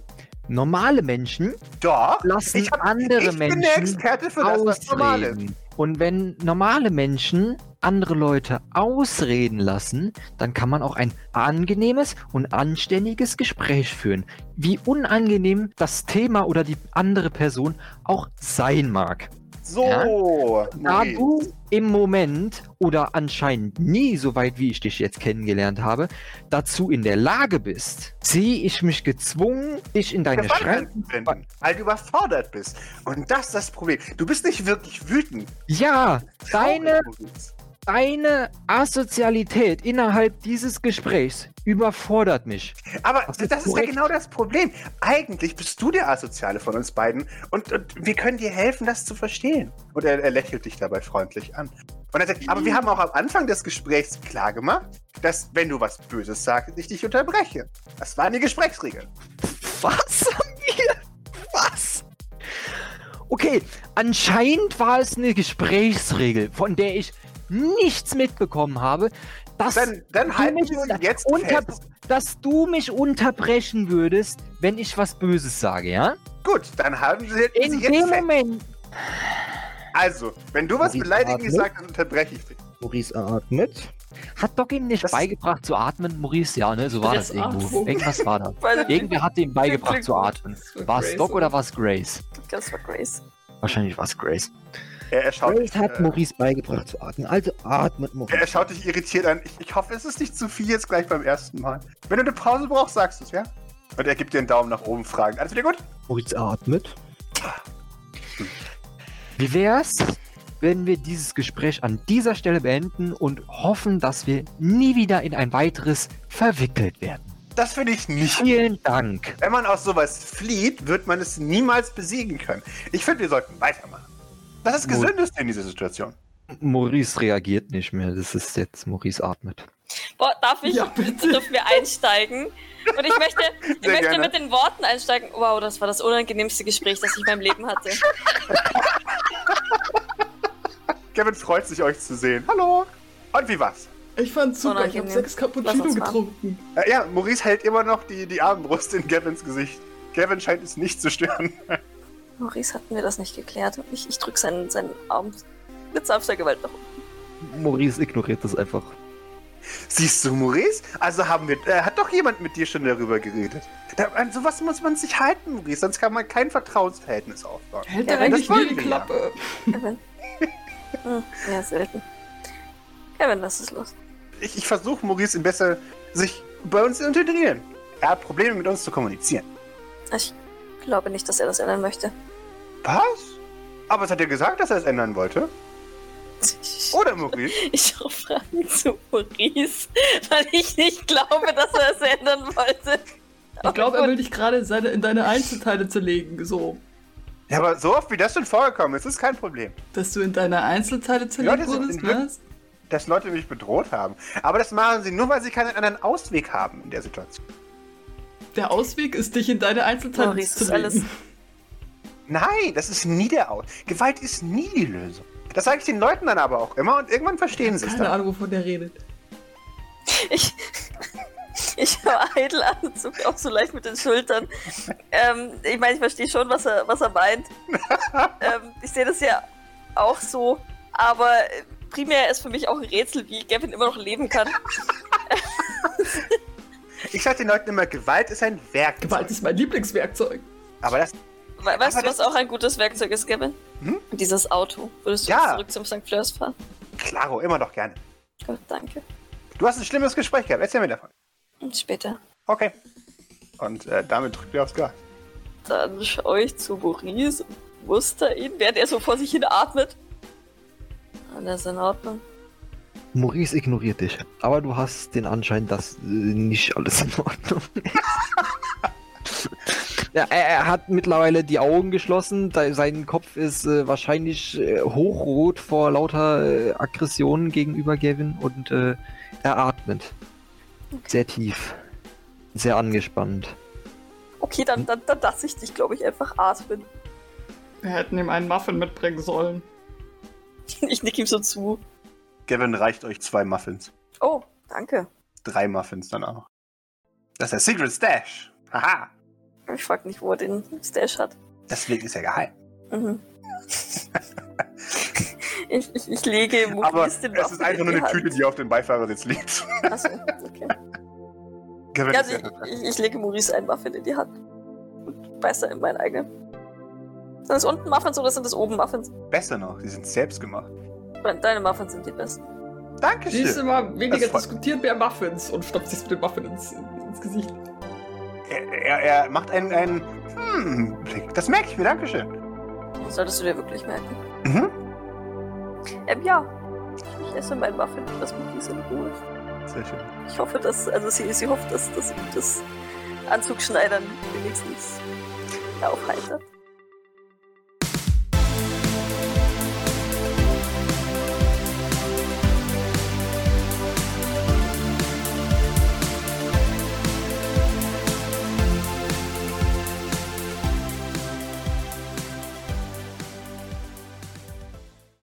Normale Menschen Doch. lassen ich hab- andere ich bin der Menschen Experte für das, was normal ist. ausreden. Und wenn normale Menschen andere Leute ausreden lassen, dann kann man auch ein angenehmes und anständiges Gespräch führen. Wie unangenehm das Thema oder die andere Person auch sein mag. So, Da Maurice. du im Moment oder anscheinend nie, soweit wie ich dich jetzt kennengelernt habe, dazu in der Lage bist, sehe ich mich gezwungen, dich in deine Schranken anzuwenden, weil du überfordert bist. Und das ist das Problem. Du bist nicht wirklich wütend. Ja, deine. Deine Asozialität innerhalb dieses Gesprächs überfordert mich. Aber Das das, ist ja genau das Problem. Eigentlich bist du der Asoziale von uns beiden und, und wir können dir helfen, das zu verstehen. Und er, er lächelt dich dabei freundlich an. Und er sagt, aber wir haben auch am Anfang des Gesprächs klar gemacht, dass wenn du was Böses sagst, ich dich unterbreche. Das waren die Gesprächsregeln. Was? Was? Okay, anscheinend war es eine Gesprächsregel, von der ich nichts mitbekommen habe, dass, Dann, dann du mich jetzt unter, fest. dass du mich unterbrechen würdest, wenn ich was Böses sage, ja? Gut, dann haben sie, In sie jetzt dem fest. Moment. Also, wenn du was Beleidigendes sagst, dann unterbreche ich dich. Maurice atmet. Hat Doc ihm nicht Das- beigebracht zu atmen, Maurice? Ja, ne? So war das irgendwo. Stressatmung. Irgendwas war da. Irgendwer hat ihm beigebracht zu atmen. War es Doc oder war es Grace? das war Grace. Wahrscheinlich war es Grace. Er, er, schaut dich, hat äh, Maurice beigebracht zu atmen. Also atmet Maurice. er schaut dich irritiert an. Ich, ich hoffe, es ist nicht zu viel jetzt gleich beim ersten Mal. Wenn du eine Pause brauchst, sagst du es, ja? Und er gibt dir einen Daumen nach oben, fragen. Alles wieder gut? Maurice atmet. Wie wär's, wenn wir dieses Gespräch an dieser Stelle beenden und hoffen, dass wir nie wieder in ein weiteres verwickelt werden? Das finde ich nicht. Vielen Dank. Wenn man aus sowas flieht, wird man es niemals besiegen können. Ich finde, wir sollten weitermachen. Das ist gesündeste in dieser Situation. Maurice reagiert nicht mehr. Das ist jetzt Maurice atmet. Boah, darf ich, Ja, bitte. dürfen wir einsteigen? Und ich möchte, ich Sehr möchte gerne. mit den Worten einsteigen. Wow, das war das unangenehmste Gespräch, das ich in meinem Leben hatte. Kevin freut sich, euch zu sehen. Hallo. Und wie war's? Ich fand's super, ich habe Unangenehm. sechs Cappuccino getrunken. Äh, ja, Maurice hält immer noch die, die Armbrust in Kevins Gesicht. Kevin scheint es nicht zu stören. Maurice hatten wir das nicht geklärt. Ich, ich drücke seinen, seinen Arm mit sanfter Gewalt nach unten. Maurice ignoriert das einfach. Siehst du, Maurice? Also haben wir. Äh, hat doch jemand mit dir schon darüber geredet. Da, an sowas muss man sich halten, Maurice, sonst kann man kein Vertrauensverhältnis aufbauen. Hält Ja, er eigentlich nie die. Klappe? Kevin. Hm, ja, selten. Kevin, was ist los? Ich, ich versuche, Maurice besser sich bei uns zu integrieren. Er hat Probleme mit uns zu kommunizieren. Ich glaube nicht, dass er das ändern möchte. Was? Aber es hat er gesagt, dass er es ändern wollte. Oder Maurice? Ich schaue Fragen zu Maurice, weil ich nicht glaube, dass er es ändern wollte. Ich glaube, er will dich gerade in deine Einzelteile zerlegen, so. Ja, aber so oft wie das schon vorgekommen ist, ist kein Problem. Dass du in deine Einzelteile zerlegt sind wurdest, was? Dass Leute mich bedroht haben. Aber das machen sie nur, weil sie keinen anderen Ausweg haben in der Situation. Der Ausweg ist, dich in deine Einzelteile Maurice, zu ist alles. Nein, das ist nie der Aus. Gewalt ist nie die Lösung. Das sage ich den Leuten dann aber auch immer und irgendwann verstehen sie es Keine dann. Ahnung, wovon der redet. Ich, ich habe Idle an, zuckt auch so leicht mit den Schultern. Ähm, ich meine, ich verstehe schon, was er, was er meint. ähm, ich sehe das ja auch so, aber primär ist für mich auch ein Rätsel, wie Gavin immer noch leben kann. Ich sage den Leuten immer, Gewalt ist ein Werkzeug. Gewalt ist mein Lieblingswerkzeug. Aber das, weißt Aber du, was auch ein gutes Werkzeug ist, Gavin? Hm? Dieses Auto. Würdest du Ja. zurück zum St. Fleurs fahren? klaro, immer doch gerne. Gut, danke. Du hast ein schlimmes Gespräch gehabt, erzähl mir davon. Und später. Okay. Und äh, damit drückt ihr aufs Gas. Dann schaue ich zu Maurice und muster ihn, während er so vor sich hin atmet. Alles in Ordnung. Maurice ignoriert dich. Aber du hast den Anschein, dass äh, nicht alles in Ordnung ist. ja, er, er hat mittlerweile die Augen geschlossen. Da, sein Kopf ist äh, wahrscheinlich äh, hochrot vor lauter äh, Aggressionen gegenüber Gavin und äh, er atmet. Sehr tief. Sehr angespannt. Okay, dann, dann, dann lasse ich dich, glaube ich, einfach atmen. Wir hätten ihm einen Muffin mitbringen sollen. Ich nick ihm so zu. Gavin reicht euch zwei Muffins. Oh, danke. Drei Muffins dann auch. Das ist der Secret Stash. Haha. Ich frag nicht, wo er den Stash hat. Deswegen ist er geheim. Mhm. ich, ich, ich lege Aber Maurice es den ist einfach in nur die eine Tüte, Hand. die auf dem Beifahrersitz liegt. Achso, okay. Ist also sehr ich, ich, ich lege Maurice einen Muffin in die Hand. Und da in meinen eigenen. Sind das unten Muffins oder sind das oben Muffins? besser noch. Sie sind selbst gemacht. Deine Muffins sind die besten. Dankeschön. Siehst du mal, weniger diskutiert, mehr Muffins und stopft sich mit dem Muffin ins, ins Gesicht. Er, er, er macht einen, einen hm, Blick. Das merke ich mir. Dankeschön. Das solltest du dir wirklich merken. Mhm. Ähm, ja. Ich esse meinen Muffin das Maurice in Ruhe. Sehr schön. Ich hoffe, dass, also sie, sie hofft, dass das das Anzugschneidern wenigstens aufheitert.